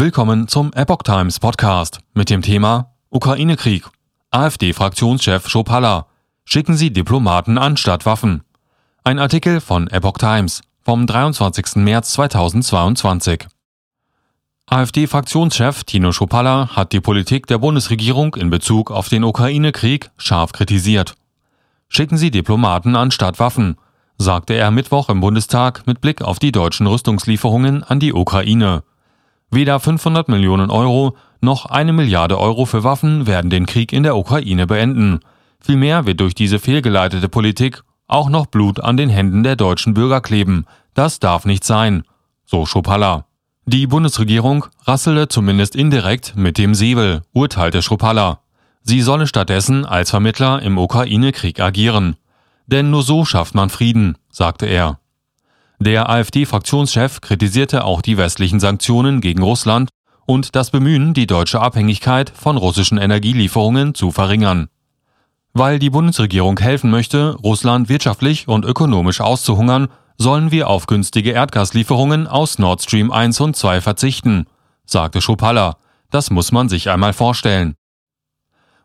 Willkommen zum Epoch Times Podcast mit dem Thema Ukraine-Krieg. AfD-Fraktionschef Schopalla. Schicken Sie Diplomaten anstatt Waffen. Ein Artikel von Epoch Times vom 23. März 2022. AfD-Fraktionschef Tino Schopalla hat die Politik der Bundesregierung in Bezug auf den Ukraine-Krieg scharf kritisiert. Schicken Sie Diplomaten anstatt Waffen, sagte er Mittwoch im Bundestag mit Blick auf die deutschen Rüstungslieferungen an die Ukraine. Weder 500 Millionen Euro noch eine Milliarde Euro für Waffen werden den Krieg in der Ukraine beenden. Vielmehr wird durch diese fehlgeleitete Politik auch noch Blut an den Händen der deutschen Bürger kleben. Das darf nicht sein, so Schopalla. Die Bundesregierung rasselte zumindest indirekt mit dem Säbel, urteilte Schopalla. Sie solle stattdessen als Vermittler im Ukraine-Krieg agieren. Denn nur so schafft man Frieden, sagte er. Der AfD-Fraktionschef kritisierte auch die westlichen Sanktionen gegen Russland und das Bemühen, die deutsche Abhängigkeit von russischen Energielieferungen zu verringern. Weil die Bundesregierung helfen möchte, Russland wirtschaftlich und ökonomisch auszuhungern, sollen wir auf günstige Erdgaslieferungen aus Nord Stream 1 und 2 verzichten, sagte Schopalla. Das muss man sich einmal vorstellen.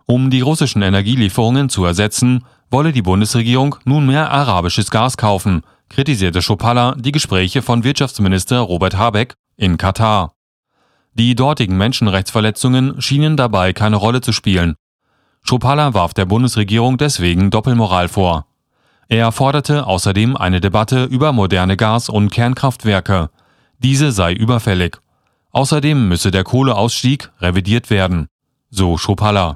Um die russischen Energielieferungen zu ersetzen, wolle die Bundesregierung nunmehr arabisches Gas kaufen, kritisierte Schopalla die Gespräche von Wirtschaftsminister Robert Habeck in Katar. Die dortigen Menschenrechtsverletzungen schienen dabei keine Rolle zu spielen. Schopalla warf der Bundesregierung deswegen Doppelmoral vor. Er forderte außerdem eine Debatte über moderne Gas- und Kernkraftwerke. Diese sei überfällig. Außerdem müsse der Kohleausstieg revidiert werden, so Schopalla.